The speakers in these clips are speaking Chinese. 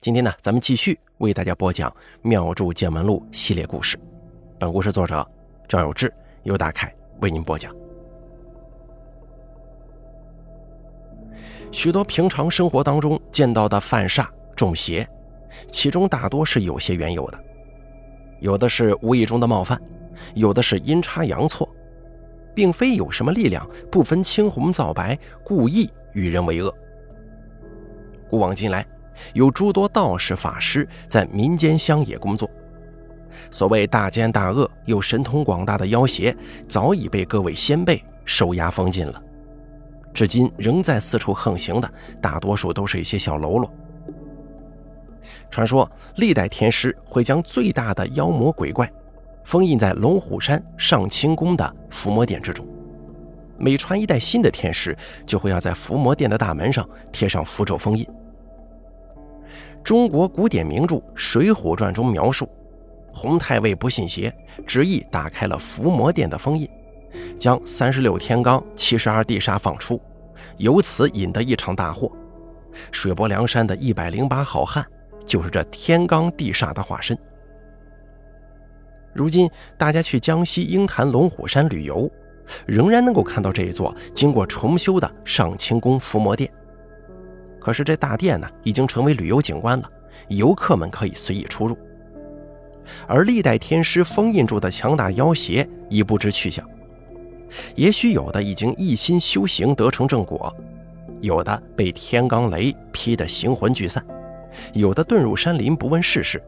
今天呢，咱们继续为大家播讲《妙著见闻录》系列故事。本故事作者赵有志、由大凯为您播讲。许多平常生活当中见到的犯煞、中邪，其中大多是有些缘由的，有的是无意中的冒犯，有的是阴差阳错，并非有什么力量不分青红皂白，故意与人为恶。古往今来。有诸多道士法师在民间乡野工作，所谓大奸大恶又神通广大的妖邪，早已被各位先辈收押封禁了。至今仍在四处横行的，大多数都是一些小喽啰。传说历代天师会将最大的妖魔鬼怪封印在龙虎山上清宫的伏魔殿之中，每传一代新的天师，就会要在伏魔殿的大门上贴上符咒封印。中国古典名著《水浒传》中描述，洪太尉不信邪，执意打开了伏魔殿的封印，将三十六天罡、七十二地煞放出，由此引得一场大祸。水泊梁山的一百零八好汉，就是这天罡地煞的化身。如今大家去江西鹰潭龙虎山旅游，仍然能够看到这一座经过重修的上清宫伏魔殿。可是这大殿呢，已经成为旅游景观了，游客们可以随意出入。而历代天师封印住的强大妖邪已不知去向，也许有的已经一心修行得成正果，有的被天罡雷劈得形魂俱散，有的遁入山林不问世事，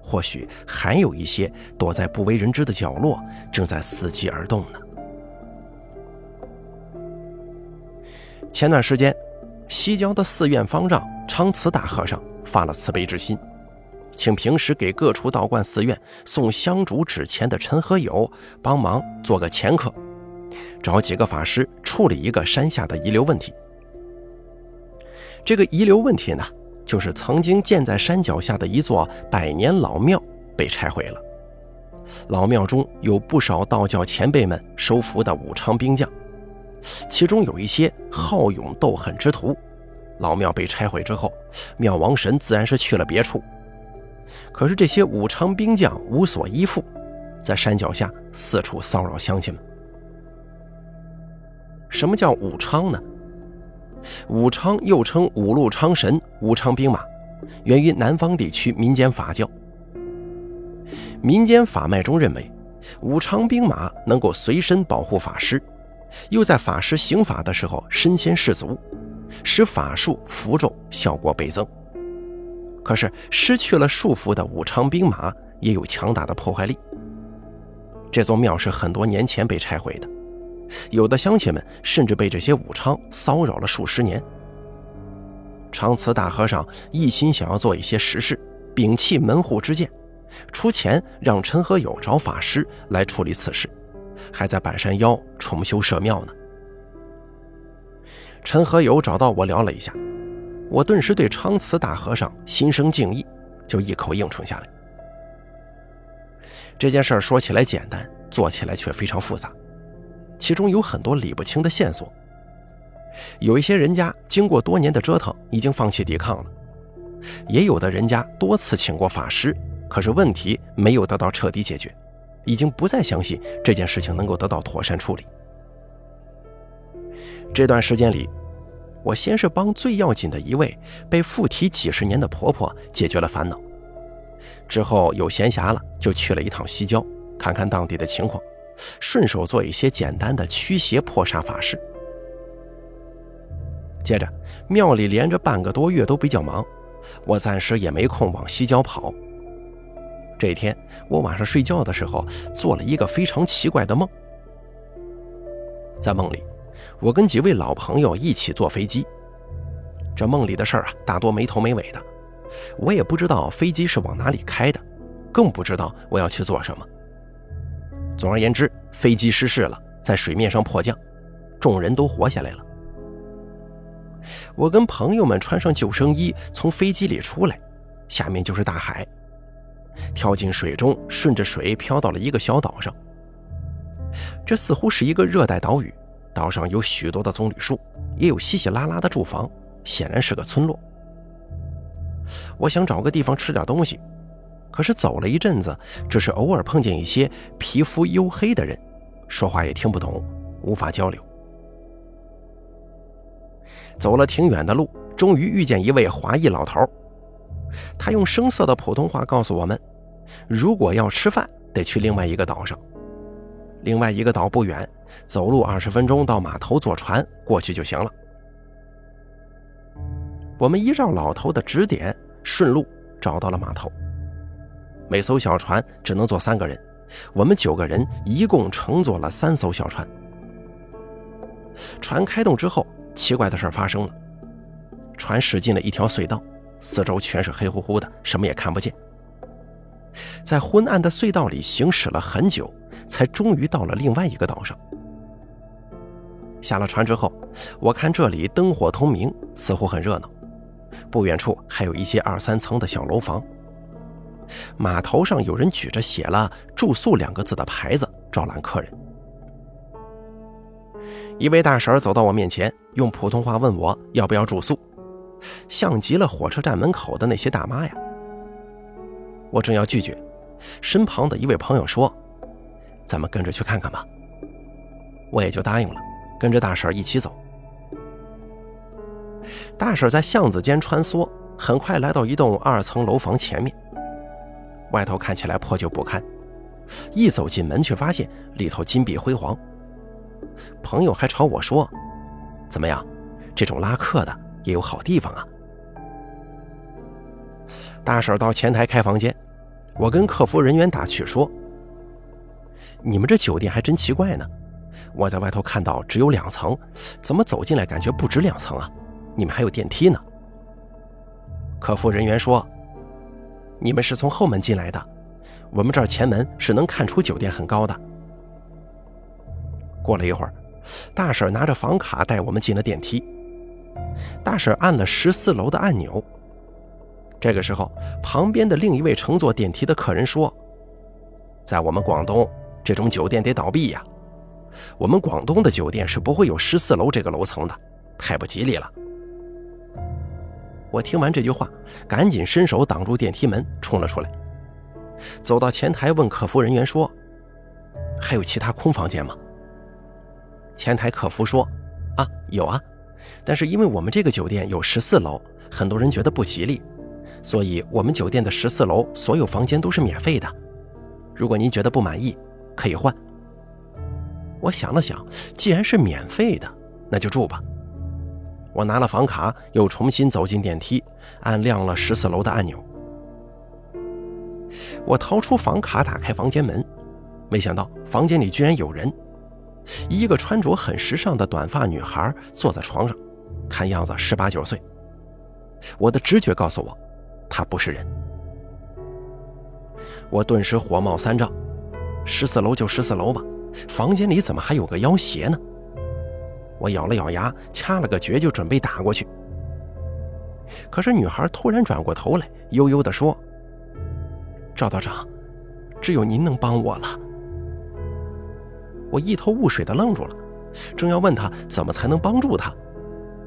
或许还有一些躲在不为人知的角落，正在伺机而动呢。前段时间。西郊的寺院方丈昌慈大和尚发了慈悲之心，请平时给各处道观寺院送香烛纸钱的陈和友帮忙做个前客，找几个法师处理一个山下的遗留问题。这个遗留问题呢，就是曾经建在山脚下的一座百年老庙被拆毁了，老庙中有不少道教前辈们收服的武昌兵将。其中有一些好勇斗狠之徒，老庙被拆毁之后，庙王神自然是去了别处。可是这些武昌兵将无所依附，在山脚下四处骚扰乡亲们。什么叫武昌呢？武昌又称五路昌神、武昌兵马，源于南方地区民间法教。民间法脉中认为，武昌兵马能够随身保护法师。又在法师行法的时候身先士卒，使法术符咒效果倍增。可是失去了束缚的武昌兵马也有强大的破坏力。这座庙是很多年前被拆毁的，有的乡亲们甚至被这些武昌骚扰了数十年。长慈大和尚一心想要做一些实事，摒弃门户之见，出钱让陈和友找法师来处理此事。还在半山腰重修社庙呢。陈和友找到我聊了一下，我顿时对昌慈大和尚心生敬意，就一口应承下来。这件事说起来简单，做起来却非常复杂，其中有很多理不清的线索。有一些人家经过多年的折腾，已经放弃抵抗了；也有的人家多次请过法师，可是问题没有得到彻底解决。已经不再相信这件事情能够得到妥善处理。这段时间里，我先是帮最要紧的一位被附体几十年的婆婆解决了烦恼，之后有闲暇了就去了一趟西郊，看看当地的情况，顺手做一些简单的驱邪破煞法事。接着，庙里连着半个多月都比较忙，我暂时也没空往西郊跑。这一天，我晚上睡觉的时候做了一个非常奇怪的梦。在梦里，我跟几位老朋友一起坐飞机。这梦里的事儿啊，大多没头没尾的，我也不知道飞机是往哪里开的，更不知道我要去做什么。总而言之，飞机失事了，在水面上迫降，众人都活下来了。我跟朋友们穿上救生衣，从飞机里出来，下面就是大海。跳进水中，顺着水漂到了一个小岛上。这似乎是一个热带岛屿，岛上有许多的棕榈树，也有稀稀拉拉的住房，显然是个村落。我想找个地方吃点东西，可是走了一阵子，只是偶尔碰见一些皮肤黝黑的人，说话也听不懂，无法交流。走了挺远的路，终于遇见一位华裔老头。他用生涩的普通话告诉我们：如果要吃饭，得去另外一个岛上。另外一个岛不远，走路二十分钟到码头坐船过去就行了。我们依照老头的指点，顺路找到了码头。每艘小船只能坐三个人，我们九个人一共乘坐了三艘小船。船开动之后。奇怪的事发生了，船驶进了一条隧道，四周全是黑乎乎的，什么也看不见。在昏暗的隧道里行驶了很久，才终于到了另外一个岛上。下了船之后，我看这里灯火通明，似乎很热闹。不远处还有一些二三层的小楼房。码头上有人举着写了“住宿”两个字的牌子，招揽客人。一位大婶走到我面前，用普通话问我要不要住宿，像极了火车站门口的那些大妈呀。我正要拒绝，身旁的一位朋友说：“咱们跟着去看看吧。”我也就答应了，跟着大婶一起走。大婶在巷子间穿梭，很快来到一栋二层楼房前面，外头看起来破旧不堪，一走进门却发现里头金碧辉煌。朋友还朝我说：“怎么样，这种拉客的也有好地方啊。”大婶到前台开房间，我跟客服人员打趣说：“你们这酒店还真奇怪呢，我在外头看到只有两层，怎么走进来感觉不止两层啊？你们还有电梯呢？”客服人员说：“你们是从后门进来的，我们这儿前门是能看出酒店很高的。”过了一会儿，大婶拿着房卡带我们进了电梯。大婶按了十四楼的按钮。这个时候，旁边的另一位乘坐电梯的客人说：“在我们广东，这种酒店得倒闭呀！我们广东的酒店是不会有十四楼这个楼层的，太不吉利了。”我听完这句话，赶紧伸手挡住电梯门，冲了出来，走到前台问客服人员说：“还有其他空房间吗？”前台客服说：“啊，有啊，但是因为我们这个酒店有十四楼，很多人觉得不吉利，所以我们酒店的十四楼所有房间都是免费的。如果您觉得不满意，可以换。”我想了想，既然是免费的，那就住吧。我拿了房卡，又重新走进电梯，按亮了十四楼的按钮。我掏出房卡，打开房间门，没想到房间里居然有人。一个穿着很时尚的短发女孩坐在床上，看样子十八九岁。我的直觉告诉我，她不是人。我顿时火冒三丈，十四楼就十四楼吧，房间里怎么还有个妖邪呢？我咬了咬牙，掐了个诀，就准备打过去。可是女孩突然转过头来，悠悠地说：“赵道长，只有您能帮我了。”我一头雾水的愣住了，正要问他怎么才能帮助他，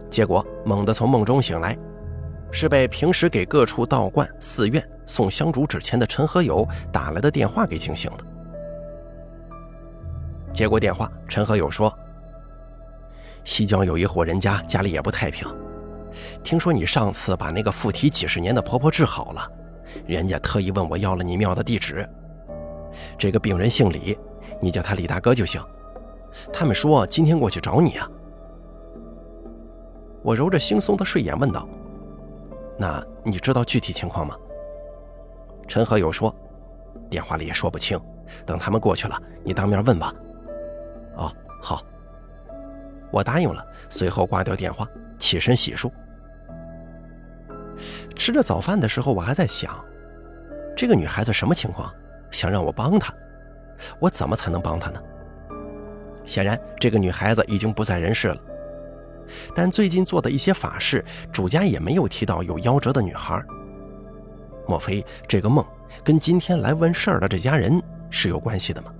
结果猛地从梦中醒来，是被平时给各处道观、寺院送香烛纸钱的陈和友打来的电话给惊醒的。接过电话，陈和友说：“西郊有一户人家，家里也不太平，听说你上次把那个附体几十年的婆婆治好了，人家特意问我要了你庙的地址。这个病人姓李。”你叫他李大哥就行。他们说今天过去找你啊。我揉着惺忪的睡眼问道：“那你知道具体情况吗？”陈和友说：“电话里也说不清，等他们过去了，你当面问吧。”哦，好。我答应了，随后挂掉电话，起身洗漱。吃着早饭的时候，我还在想，这个女孩子什么情况，想让我帮她。我怎么才能帮她呢？显然，这个女孩子已经不在人世了。但最近做的一些法事，主家也没有提到有夭折的女孩。莫非这个梦跟今天来问事儿的这家人是有关系的吗？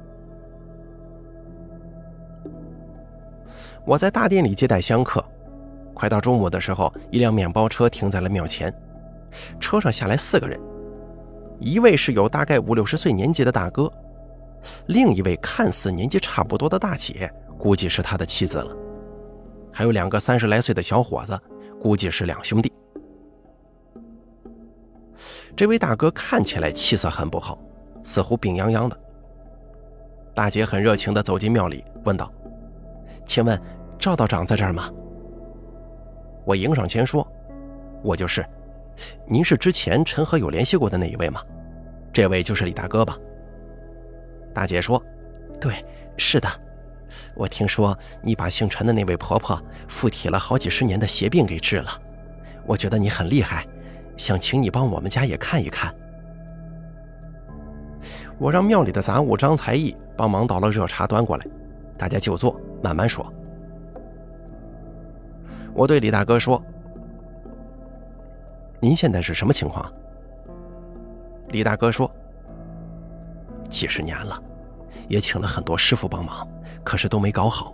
我在大殿里接待香客，快到中午的时候，一辆面包车停在了庙前。车上下来四个人，一位是有大概五六十岁年纪的大哥，另一位看似年纪差不多的大姐，估计是他的妻子了，还有两个三十来岁的小伙子，估计是两兄弟。这位大哥看起来气色很不好，似乎病殃殃的。大姐很热情地走进庙里，问道：“请问赵道长在这儿吗？”我迎上前说：“我就是。您是之前陈和有联系过的那一位吗？这位就是李大哥吧？”大姐说：“对，是的。我听说你把姓陈的那位婆婆附体了好几十年的邪病给治了，我觉得你很厉害。”想请你帮我们家也看一看。我让庙里的杂物张才艺帮忙倒了热茶端过来，大家就坐，慢慢说。我对李大哥说：“您现在是什么情况？”李大哥说：“几十年了，也请了很多师傅帮忙，可是都没搞好。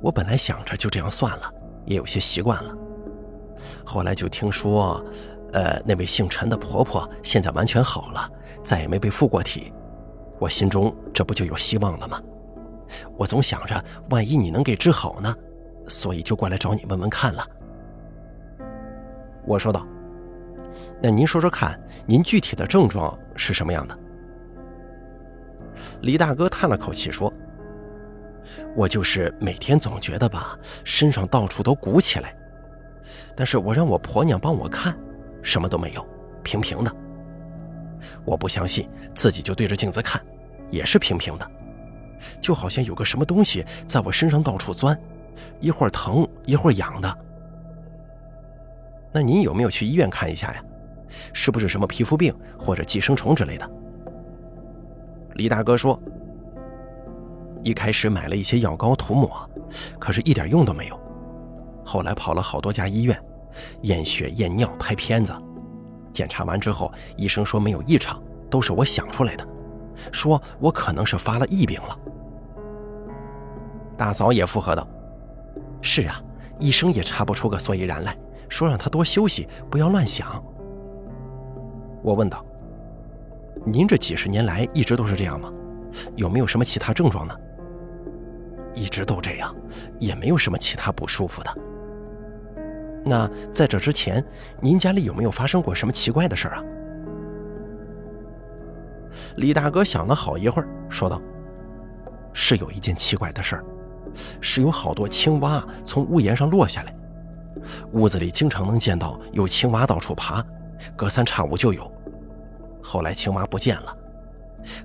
我本来想着就这样算了，也有些习惯了。”后来就听说，呃，那位姓陈的婆婆现在完全好了，再也没被附过体。我心中这不就有希望了吗？我总想着，万一你能给治好呢，所以就过来找你问问看了。我说道：“那您说说看，您具体的症状是什么样的？”李大哥叹了口气说：“我就是每天总觉得吧，身上到处都鼓起来。”但是我让我婆娘帮我看，什么都没有，平平的。我不相信，自己就对着镜子看，也是平平的，就好像有个什么东西在我身上到处钻，一会儿疼一会儿痒的。那您有没有去医院看一下呀？是不是什么皮肤病或者寄生虫之类的？李大哥说，一开始买了一些药膏涂抹，可是一点用都没有。后来跑了好多家医院。验血、验尿、拍片子，检查完之后，医生说没有异常，都是我想出来的，说我可能是发了疫病了。大嫂也附和道：“是啊，医生也查不出个所以然来，说让他多休息，不要乱想。”我问道：“您这几十年来一直都是这样吗？有没有什么其他症状呢？”一直都这样，也没有什么其他不舒服的。那在这之前，您家里有没有发生过什么奇怪的事儿啊？李大哥想了好一会儿，说道：“是有一件奇怪的事儿，是有好多青蛙从屋檐上落下来，屋子里经常能见到有青蛙到处爬，隔三差五就有。后来青蛙不见了，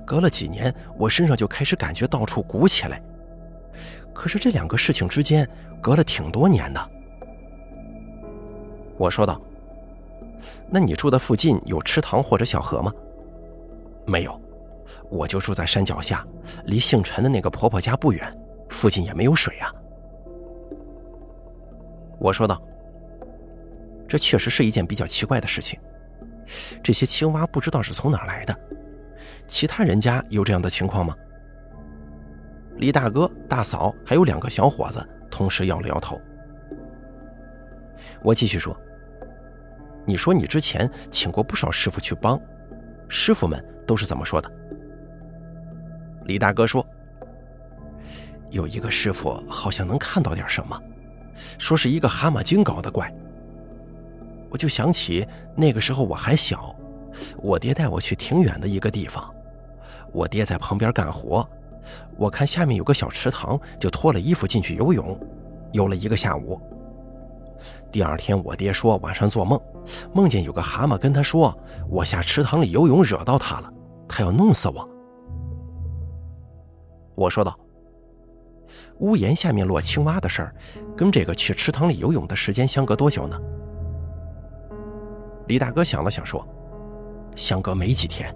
隔了几年，我身上就开始感觉到处鼓起来。可是这两个事情之间隔了挺多年的。”我说道：“那你住的附近有池塘或者小河吗？”“没有，我就住在山脚下，离姓陈的那个婆婆家不远，附近也没有水啊。”我说道：“这确实是一件比较奇怪的事情。这些青蛙不知道是从哪来的，其他人家有这样的情况吗？”李大哥、大嫂还有两个小伙子同时摇了摇头。我继续说：“你说你之前请过不少师傅去帮，师傅们都是怎么说的？”李大哥说：“有一个师傅好像能看到点什么，说是一个蛤蟆精搞的怪。”我就想起那个时候我还小，我爹带我去挺远的一个地方，我爹在旁边干活，我看下面有个小池塘，就脱了衣服进去游泳，游了一个下午。第二天，我爹说晚上做梦，梦见有个蛤蟆跟他说：“我下池塘里游泳惹到他了，他要弄死我。”我说道：“屋檐下面落青蛙的事儿，跟这个去池塘里游泳的时间相隔多久呢？”李大哥想了想说：“相隔没几天。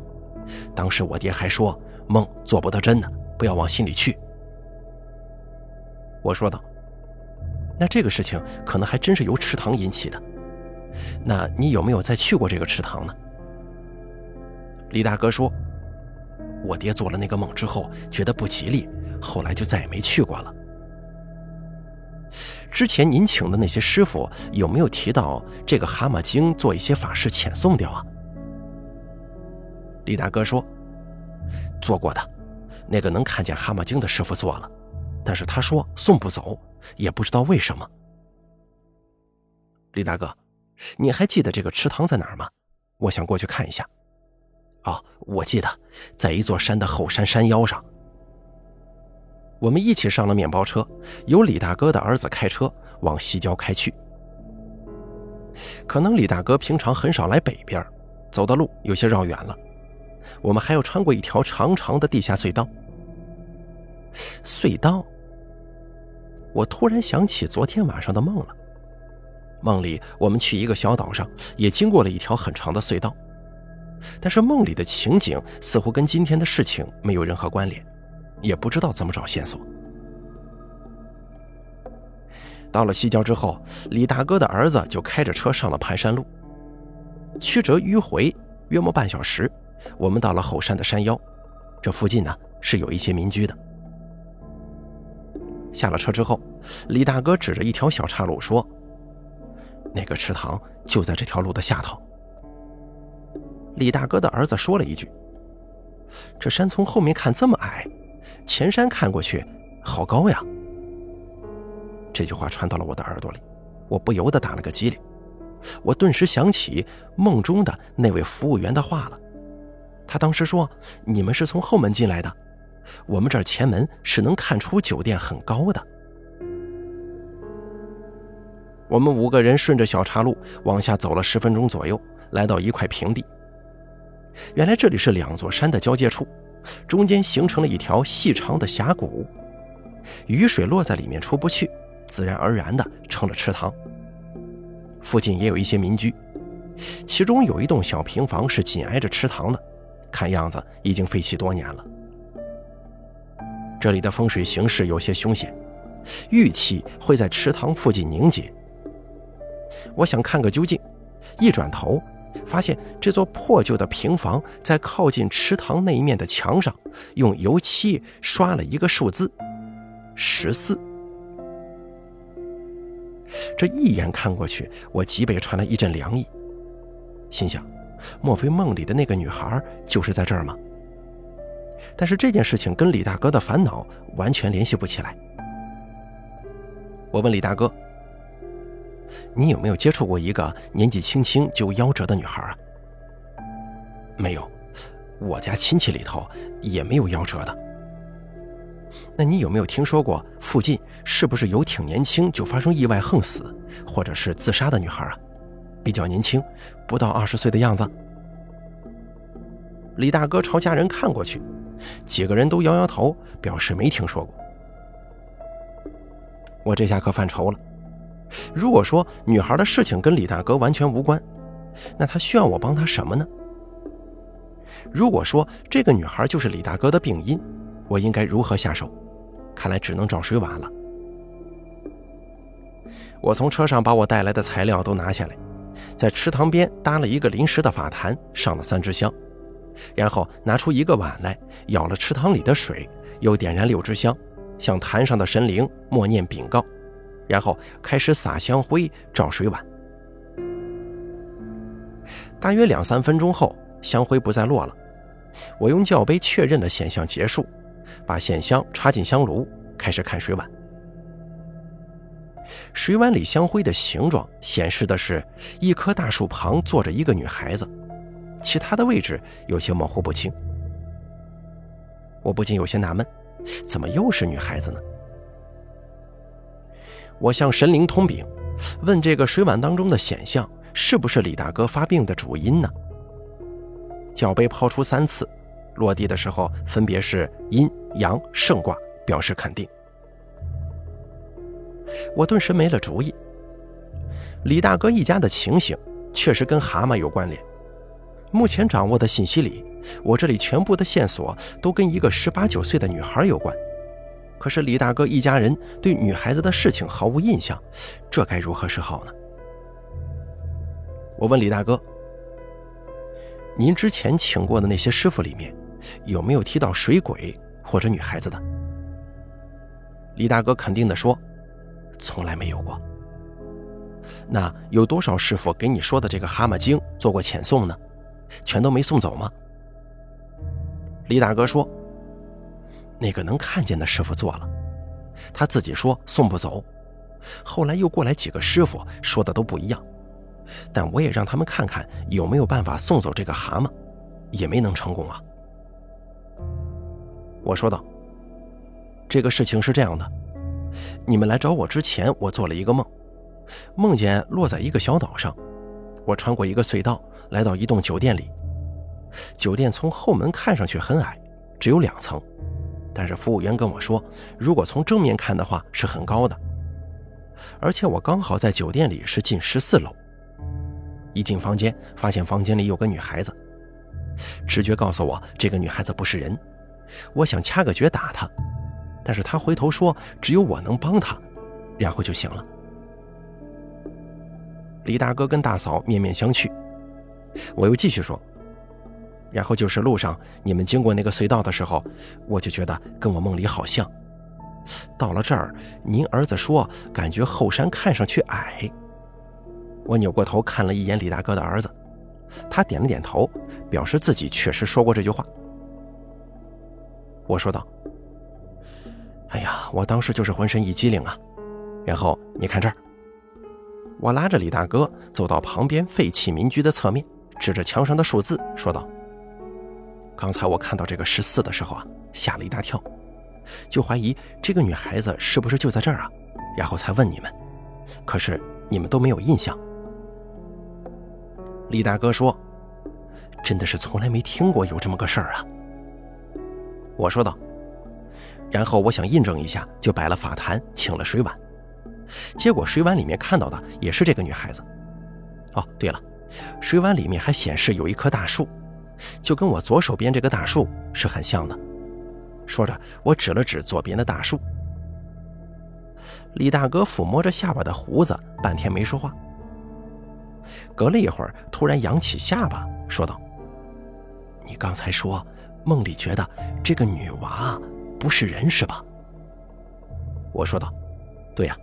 当时我爹还说梦做不得真呢，不要往心里去。”我说道。那这个事情可能还真是由池塘引起的。那你有没有再去过这个池塘呢？李大哥说：“我爹做了那个梦之后，觉得不吉利，后来就再也没去过了。”之前您请的那些师傅有没有提到这个蛤蟆精做一些法事遣送掉啊？李大哥说：“做过的，那个能看见蛤蟆精的师傅做了，但是他说送不走，也不知道为什么。”李大哥，你还记得这个池塘在哪儿吗？我想过去看一下。哦，我记得，在一座山的后山山腰上。我们一起上了面包车，由李大哥的儿子开车往西郊开去。可能李大哥平常很少来北边，走的路有些绕远了。我们还要穿过一条长长的地下隧道。隧道，我突然想起昨天晚上的梦了。梦里我们去一个小岛上，也经过了一条很长的隧道，但是梦里的情景似乎跟今天的事情没有任何关联，也不知道怎么找线索。到了西郊之后，李大哥的儿子就开着车上了盘山路，曲折迂回，约莫半小时。我们到了后山的山腰，这附近呢是有一些民居的。下了车之后，李大哥指着一条小岔路说：“那个池塘就在这条路的下头。”李大哥的儿子说了一句：“这山从后面看这么矮，前山看过去好高呀。”这句话传到了我的耳朵里，我不由得打了个激灵。我顿时想起梦中的那位服务员的话了。他当时说：“你们是从后门进来的，我们这儿前门是能看出酒店很高的。”我们五个人顺着小岔路往下走了十分钟左右，来到一块平地。原来这里是两座山的交界处，中间形成了一条细长的峡谷，雨水落在里面出不去，自然而然的成了池塘。附近也有一些民居，其中有一栋小平房是紧挨着池塘的。看样子已经废弃多年了。这里的风水形势有些凶险，玉气会在池塘附近凝结。我想看个究竟，一转头，发现这座破旧的平房在靠近池塘那一面的墙上，用油漆刷了一个数字：十四。这一眼看过去，我脊背传来一阵凉意，心想。莫非梦里的那个女孩就是在这儿吗？但是这件事情跟李大哥的烦恼完全联系不起来。我问李大哥：“你有没有接触过一个年纪轻轻就夭折的女孩啊？”“没有，我家亲戚里头也没有夭折的。”“那你有没有听说过附近是不是有挺年轻就发生意外横死或者是自杀的女孩啊？”比较年轻，不到二十岁的样子。李大哥朝家人看过去，几个人都摇摇头，表示没听说过。我这下可犯愁了。如果说女孩的事情跟李大哥完全无关，那他需要我帮他什么呢？如果说这个女孩就是李大哥的病因，我应该如何下手？看来只能找水碗了。我从车上把我带来的材料都拿下来。在池塘边搭了一个临时的法坛，上了三支香，然后拿出一个碗来，舀了池塘里的水，又点燃六支香，向坛上的神灵默念禀告，然后开始撒香灰照水碗。大约两三分钟后，香灰不再落了，我用教杯确认了显像结束，把线香插进香炉，开始看水碗。水碗里香灰的形状显示的是一棵大树旁坐着一个女孩子，其他的位置有些模糊不清。我不禁有些纳闷，怎么又是女孩子呢？我向神灵通禀，问这个水碗当中的显像是不是李大哥发病的主因呢？脚杯抛出三次，落地的时候分别是阴阳圣卦，表示肯定。我顿时没了主意。李大哥一家的情形确实跟蛤蟆有关联。目前掌握的信息里，我这里全部的线索都跟一个十八九岁的女孩有关。可是李大哥一家人对女孩子的事情毫无印象，这该如何是好呢？我问李大哥：“您之前请过的那些师傅里面，有没有提到水鬼或者女孩子的？”李大哥肯定地说。从来没有过。那有多少师傅给你说的这个蛤蟆精做过遣送呢？全都没送走吗？李大哥说：“那个能看见的师傅做了，他自己说送不走。后来又过来几个师傅，说的都不一样。但我也让他们看看有没有办法送走这个蛤蟆，也没能成功啊。”我说道：“这个事情是这样的，你们来找我之前，我做了一个梦，梦见落在一个小岛上，我穿过一个隧道，来到一栋酒店里。”酒店从后门看上去很矮，只有两层，但是服务员跟我说，如果从正面看的话是很高的。而且我刚好在酒店里是进十四楼，一进房间发现房间里有个女孩子，直觉告诉我这个女孩子不是人，我想掐个诀打她，但是她回头说只有我能帮她，然后就醒了。李大哥跟大嫂面面相觑，我又继续说。然后就是路上你们经过那个隧道的时候，我就觉得跟我梦里好像。到了这儿，您儿子说感觉后山看上去矮。我扭过头看了一眼李大哥的儿子，他点了点头，表示自己确实说过这句话。我说道：“哎呀，我当时就是浑身一激灵啊。”然后你看这儿，我拉着李大哥走到旁边废弃民居的侧面，指着墙上的数字说道。刚才我看到这个十四的时候啊，吓了一大跳，就怀疑这个女孩子是不是就在这儿啊，然后才问你们，可是你们都没有印象。李大哥说：“真的是从来没听过有这么个事儿啊。”我说道。然后我想印证一下，就摆了法坛，请了水碗，结果水碗里面看到的也是这个女孩子。哦，对了，水碗里面还显示有一棵大树。就跟我左手边这个大树是很像的。说着，我指了指左边的大树。李大哥抚摸着下巴的胡子，半天没说话。隔了一会儿，突然扬起下巴，说道：“你刚才说梦里觉得这个女娃不是人，是吧？”我说道：“对呀，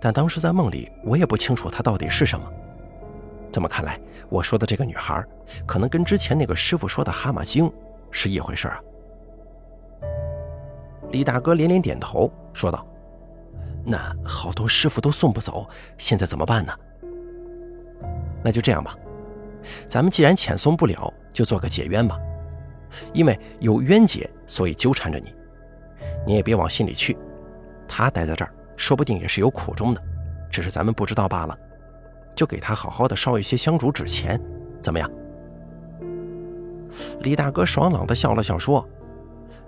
但当时在梦里，我也不清楚她到底是什么。”这么看来，我说的这个女孩，可能跟之前那个师傅说的蛤蟆精是一回事啊。李大哥连连点头，说道：“那好多师傅都送不走，现在怎么办呢？”那就这样吧，咱们既然遣送不了，就做个解冤吧。因为有冤结，所以纠缠着你，你也别往心里去。他待在这儿，说不定也是有苦衷的，只是咱们不知道罢了。就给他好好的烧一些香烛纸钱，怎么样？李大哥爽朗的笑了笑说：“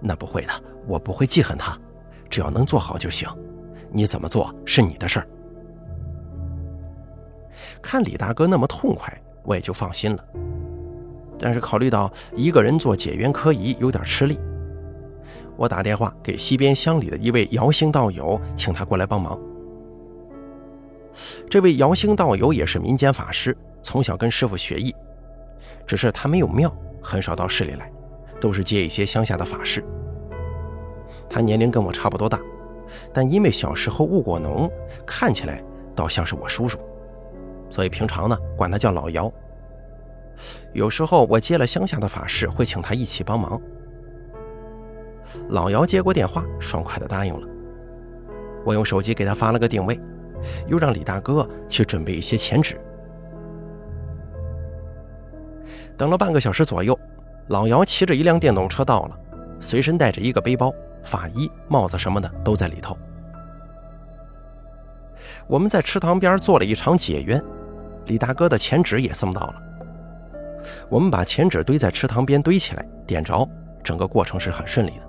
那不会的，我不会记恨他，只要能做好就行。你怎么做是你的事儿。”看李大哥那么痛快，我也就放心了。但是考虑到一个人做解冤科仪有点吃力，我打电话给西边乡里的一位姚姓道友，请他过来帮忙。这位姚兴道友也是民间法师，从小跟师傅学艺，只是他没有庙，很少到市里来，都是接一些乡下的法事。他年龄跟我差不多大，但因为小时候务过农，看起来倒像是我叔叔，所以平常呢管他叫老姚。有时候我接了乡下的法事，会请他一起帮忙。老姚接过电话，爽快地答应了。我用手机给他发了个定位。又让李大哥去准备一些钱纸。等了半个小时左右，老姚骑着一辆电动车到了，随身带着一个背包、法衣、帽子什么的都在里头。我们在池塘边做了一场解冤，李大哥的钱纸也送到了。我们把钱纸堆在池塘边堆起来，点着，整个过程是很顺利的。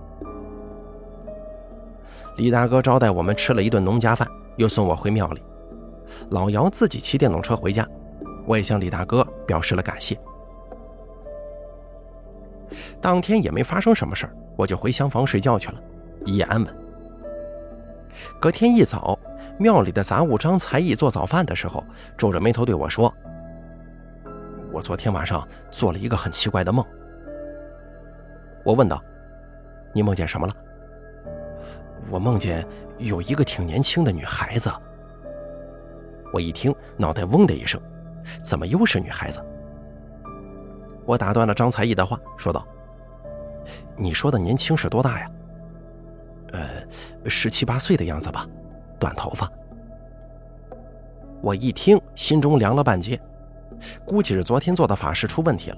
李大哥招待我们吃了一顿农家饭。又送我回庙里，老姚自己骑电动车回家，我也向李大哥表示了感谢。当天也没发生什么事儿，我就回厢房睡觉去了，一夜安稳。隔天一早，庙里的杂物张才艺做早饭的时候，皱着眉头对我说：“我昨天晚上做了一个很奇怪的梦。”我问道：“你梦见什么了？”我梦见有一个挺年轻的女孩子。我一听，脑袋嗡的一声，怎么又是女孩子？我打断了张才艺的话，说道：“你说的年轻是多大呀？”“呃，十七八岁的样子吧，短头发。”我一听，心中凉了半截，估计是昨天做的法事出问题了。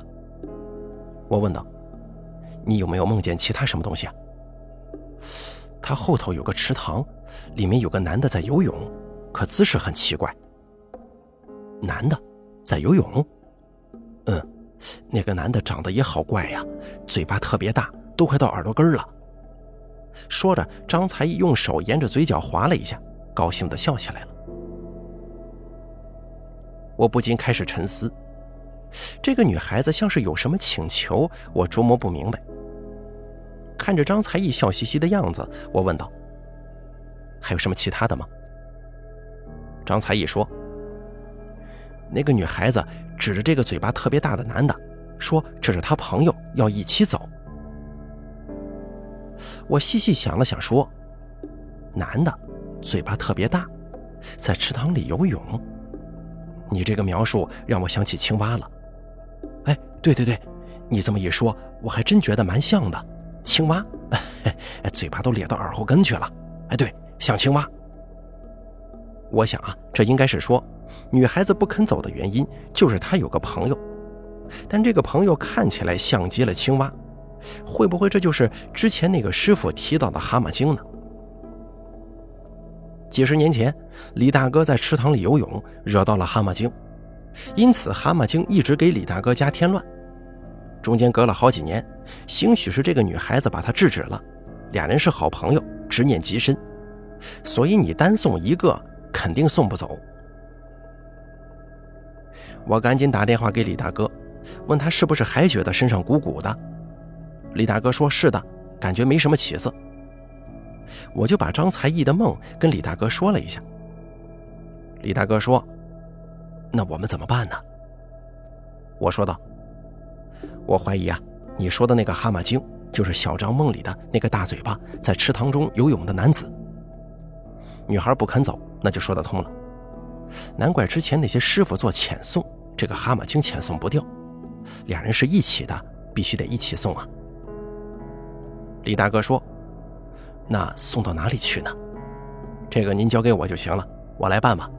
我问道：“你有没有梦见其他什么东西啊？”他后头有个池塘，里面有个男的在游泳，可姿势很奇怪。男的在游泳？嗯，那个男的长得也好怪呀，嘴巴特别大，都快到耳朵根了。说着，张才艺用手沿着嘴角划了一下，高兴地笑起来了。我不禁开始沉思，这个女孩子像是有什么请求，我琢磨不明白。看着张才艺笑嘻嘻的样子，我问道：“还有什么其他的吗？”张才艺说：“那个女孩子指着这个嘴巴特别大的男的，说这是他朋友，要一起走。”我细细想了想，说：“男的，嘴巴特别大，在池塘里游泳。你这个描述让我想起青蛙了。哎，对对对，你这么一说，我还真觉得蛮像的。”青蛙，嘴巴都咧到耳后根去了。哎，对，像青蛙。我想啊，这应该是说，女孩子不肯走的原因就是她有个朋友，但这个朋友看起来像极了青蛙，会不会这就是之前那个师傅提到的蛤蟆精呢？几十年前，李大哥在池塘里游泳，惹到了蛤蟆精，因此蛤蟆精一直给李大哥家添乱。中间隔了好几年，兴许是这个女孩子把他制止了，俩人是好朋友，执念极深，所以你单送一个肯定送不走。我赶紧打电话给李大哥，问他是不是还觉得身上鼓鼓的。李大哥说是的，感觉没什么起色。我就把张才艺的梦跟李大哥说了一下。李大哥说：“那我们怎么办呢？”我说道。我怀疑啊，你说的那个蛤蟆精就是小张梦里的那个大嘴巴在池塘中游泳的男子。女孩不肯走，那就说得通了。难怪之前那些师傅做遣送，这个蛤蟆精遣送不掉。两人是一起的，必须得一起送啊。李大哥说：“那送到哪里去呢？这个您交给我就行了，我来办吧。”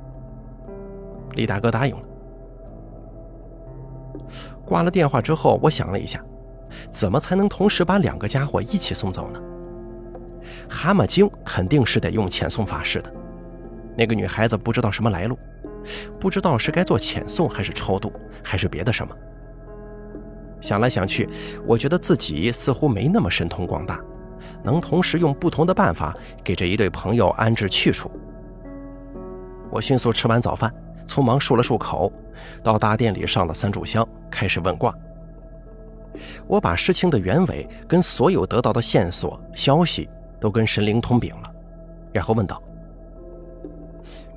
李大哥答应了。挂了电话之后，我想了一下，怎么才能同时把两个家伙一起送走呢？蛤蟆精肯定是得用遣送法事的，那个女孩子不知道什么来路，不知道是该做遣送还是超度，还是别的什么。想来想去，我觉得自己似乎没那么神通广大，能同时用不同的办法给这一对朋友安置去处。我迅速吃完早饭。匆忙漱了漱口，到大殿里上了三炷香，开始问卦。我把事情的原委跟所有得到的线索、消息都跟神灵通禀了，然后问道：“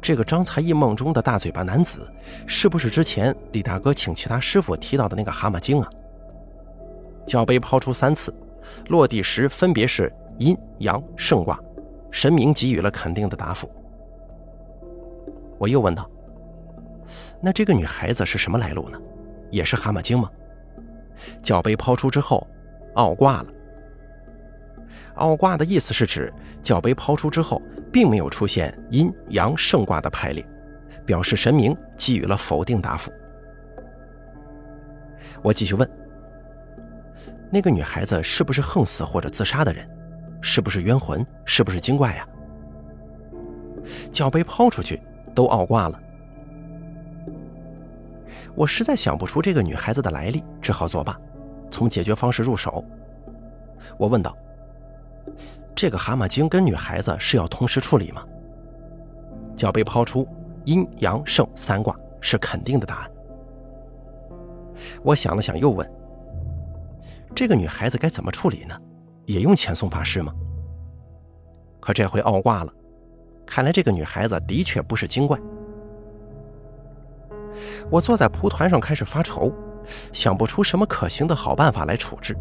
这个张才艺梦中的大嘴巴男子，是不是之前李大哥请其他师傅提到的那个蛤蟆精啊？”脚杯抛出三次，落地时分别是阴阳圣卦，神明给予了肯定的答复。我又问道。那这个女孩子是什么来路呢？也是蛤蟆精吗？脚杯抛出之后，奥卦了。奥卦的意思是指脚杯抛出之后，并没有出现阴阳圣卦的排列，表示神明给予了否定答复。我继续问：那个女孩子是不是横死或者自杀的人？是不是冤魂？是不是精怪呀？脚杯抛出去，都奥卦了。我实在想不出这个女孩子的来历，只好作罢，从解决方式入手。我问道：“这个蛤蟆精跟女孩子是要同时处理吗？”脚被抛出，阴阳圣三卦是肯定的答案。我想了想，又问：“这个女孩子该怎么处理呢？也用遣送法师吗？”可这回拗卦了，看来这个女孩子的确不是精怪。我坐在蒲团上开始发愁，想不出什么可行的好办法来处置。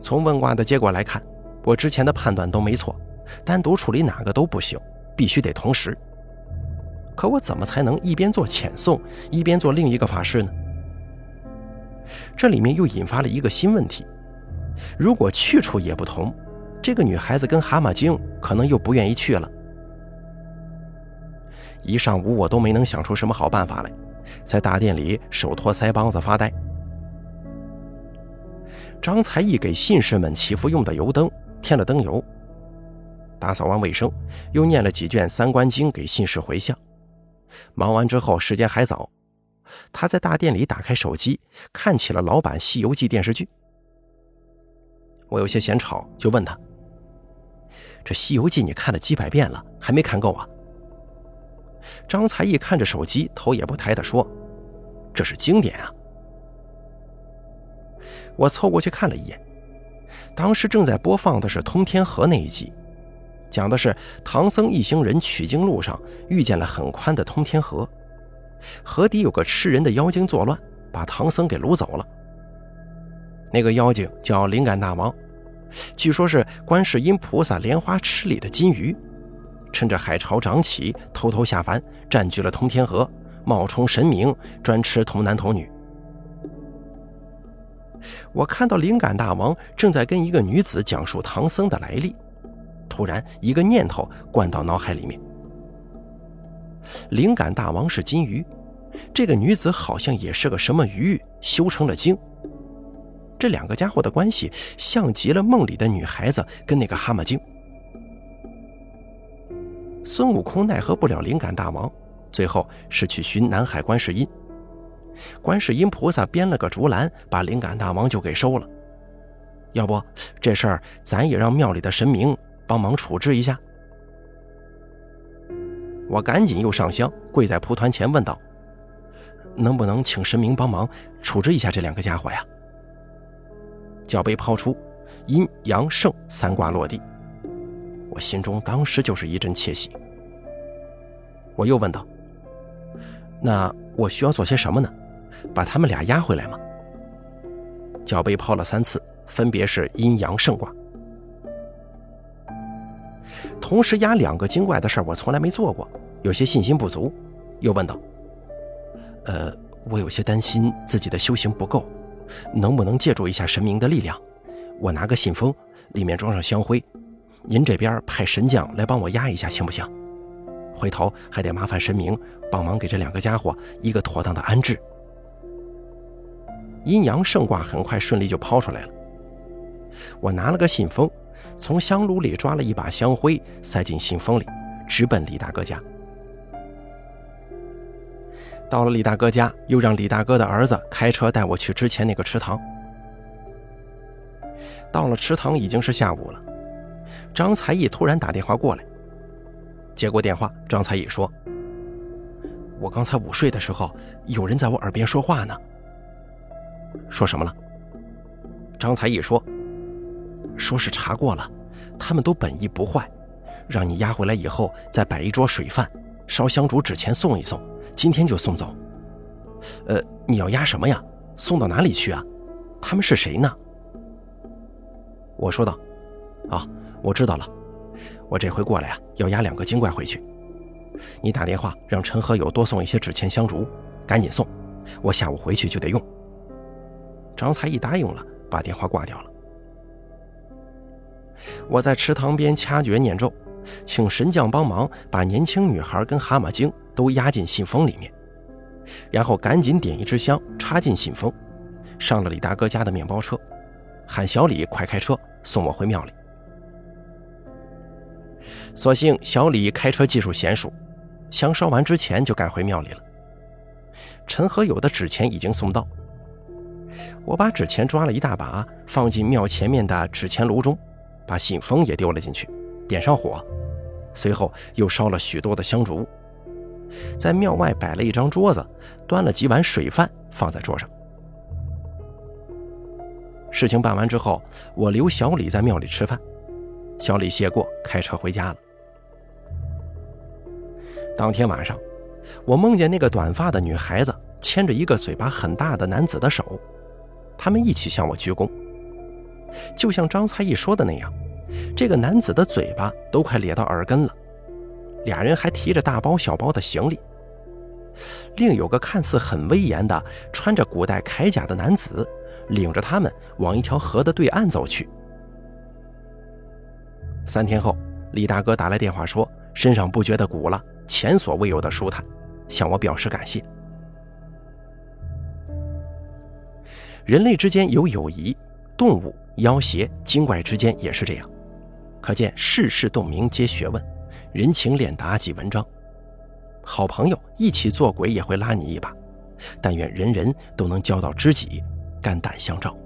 从问卦的结果来看，我之前的判断都没错，单独处理哪个都不行，必须得同时。可我怎么才能一边做遣送，一边做另一个法事呢？这里面又引发了一个新问题：如果去处也不同，这个女孩子跟蛤蟆精可能又不愿意去了。一上午我都没能想出什么好办法来，在大殿里手托腮帮子发呆。张才义给信士们祈福用的油灯添了灯油，打扫完卫生，又念了几卷三观经给信士回向。忙完之后，时间还早，他在大殿里打开手机，看起了老版《西游记》电视剧。我有些嫌吵，就问他：“这《西游记》你看了几百遍了，还没看够啊？”张才义看着手机，头也不抬地说：“这是经典啊！”我凑过去看了一眼，当时正在播放的是通天河那一集，讲的是唐僧一行人取经路上遇见了很宽的通天河，河底有个吃人的妖精作乱，把唐僧给掳走了。那个妖精叫灵感大王，据说是观世音菩萨莲花池里的金鱼。趁着海潮涨起，偷偷下凡，占据了通天河，冒充神明，专吃童男童女。我看到灵感大王正在跟一个女子讲述唐僧的来历，突然一个念头灌到脑海里面：灵感大王是金鱼，这个女子好像也是个什么鱼，修成了精。这两个家伙的关系像极了梦里的女孩子跟那个蛤蟆精。孙悟空奈何不了灵感大王，最后是去寻南海观世音。观世音菩萨编了个竹篮，把灵感大王就给收了。要不这事儿咱也让庙里的神明帮忙处置一下。我赶紧又上香，跪在蒲团前问道：“能不能请神明帮忙处置一下这两个家伙呀？”脚杯抛出，阴阳圣三卦落地。我心中当时就是一阵窃喜。我又问道：“那我需要做些什么呢？把他们俩押回来吗？”脚被泡了三次，分别是阴阳圣卦。同时押两个精怪的事儿，我从来没做过，有些信心不足。又问道：“呃，我有些担心自己的修行不够，能不能借助一下神明的力量？我拿个信封，里面装上香灰。”您这边派神将来帮我压一下，行不行？回头还得麻烦神明帮忙给这两个家伙一个妥当的安置。阴阳圣卦很快顺利就抛出来了。我拿了个信封，从香炉里抓了一把香灰，塞进信封里，直奔李大哥家。到了李大哥家，又让李大哥的儿子开车带我去之前那个池塘。到了池塘已经是下午了。张才义突然打电话过来，接过电话，张才义说：“我刚才午睡的时候，有人在我耳边说话呢。”说什么了？张才义说：“说是查过了，他们都本意不坏，让你押回来以后再摆一桌水饭，烧香烛纸钱送一送，今天就送走。呃，你要押什么呀？送到哪里去啊？他们是谁呢？”我说道：“啊。”我知道了，我这回过来啊，要押两个精怪回去。你打电话让陈和友多送一些纸钱香烛，赶紧送，我下午回去就得用。张才义答应了，把电话挂掉了。我在池塘边掐诀念咒，请神将帮忙把年轻女孩跟蛤蟆精都压进信封里面，然后赶紧点一支香插进信封，上了李大哥家的面包车，喊小李快开车送我回庙里。所幸小李开车技术娴熟，香烧完之前就赶回庙里了。陈和友的纸钱已经送到，我把纸钱抓了一大把，放进庙前面的纸钱炉中，把信封也丢了进去，点上火，随后又烧了许多的香烛，在庙外摆了一张桌子，端了几碗水饭放在桌上。事情办完之后，我留小李在庙里吃饭，小李谢过，开车回家了。当天晚上，我梦见那个短发的女孩子牵着一个嘴巴很大的男子的手，他们一起向我鞠躬。就像张才义说的那样，这个男子的嘴巴都快咧到耳根了，俩人还提着大包小包的行李。另有个看似很威严的、穿着古代铠甲的男子，领着他们往一条河的对岸走去。三天后，李大哥打来电话说，身上不觉得鼓了，前所未有的舒坦，向我表示感谢。人类之间有友谊，动物、妖邪、精怪之间也是这样，可见世事洞明皆学问，人情练达即文章。好朋友一起做鬼也会拉你一把，但愿人人都能交到知己，肝胆相照。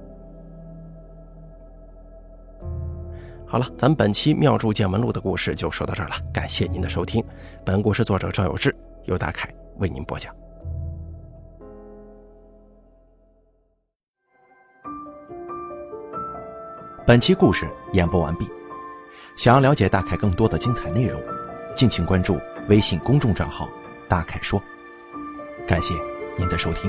好了，咱们本期《妙著见闻录》的故事就说到这儿了，感谢您的收听。本故事作者赵有志，由大凯为您播讲。本期故事演播完毕，想要了解大凯更多的精彩内容，敬请关注。微信公众账号“大凯说”，感谢您的收听。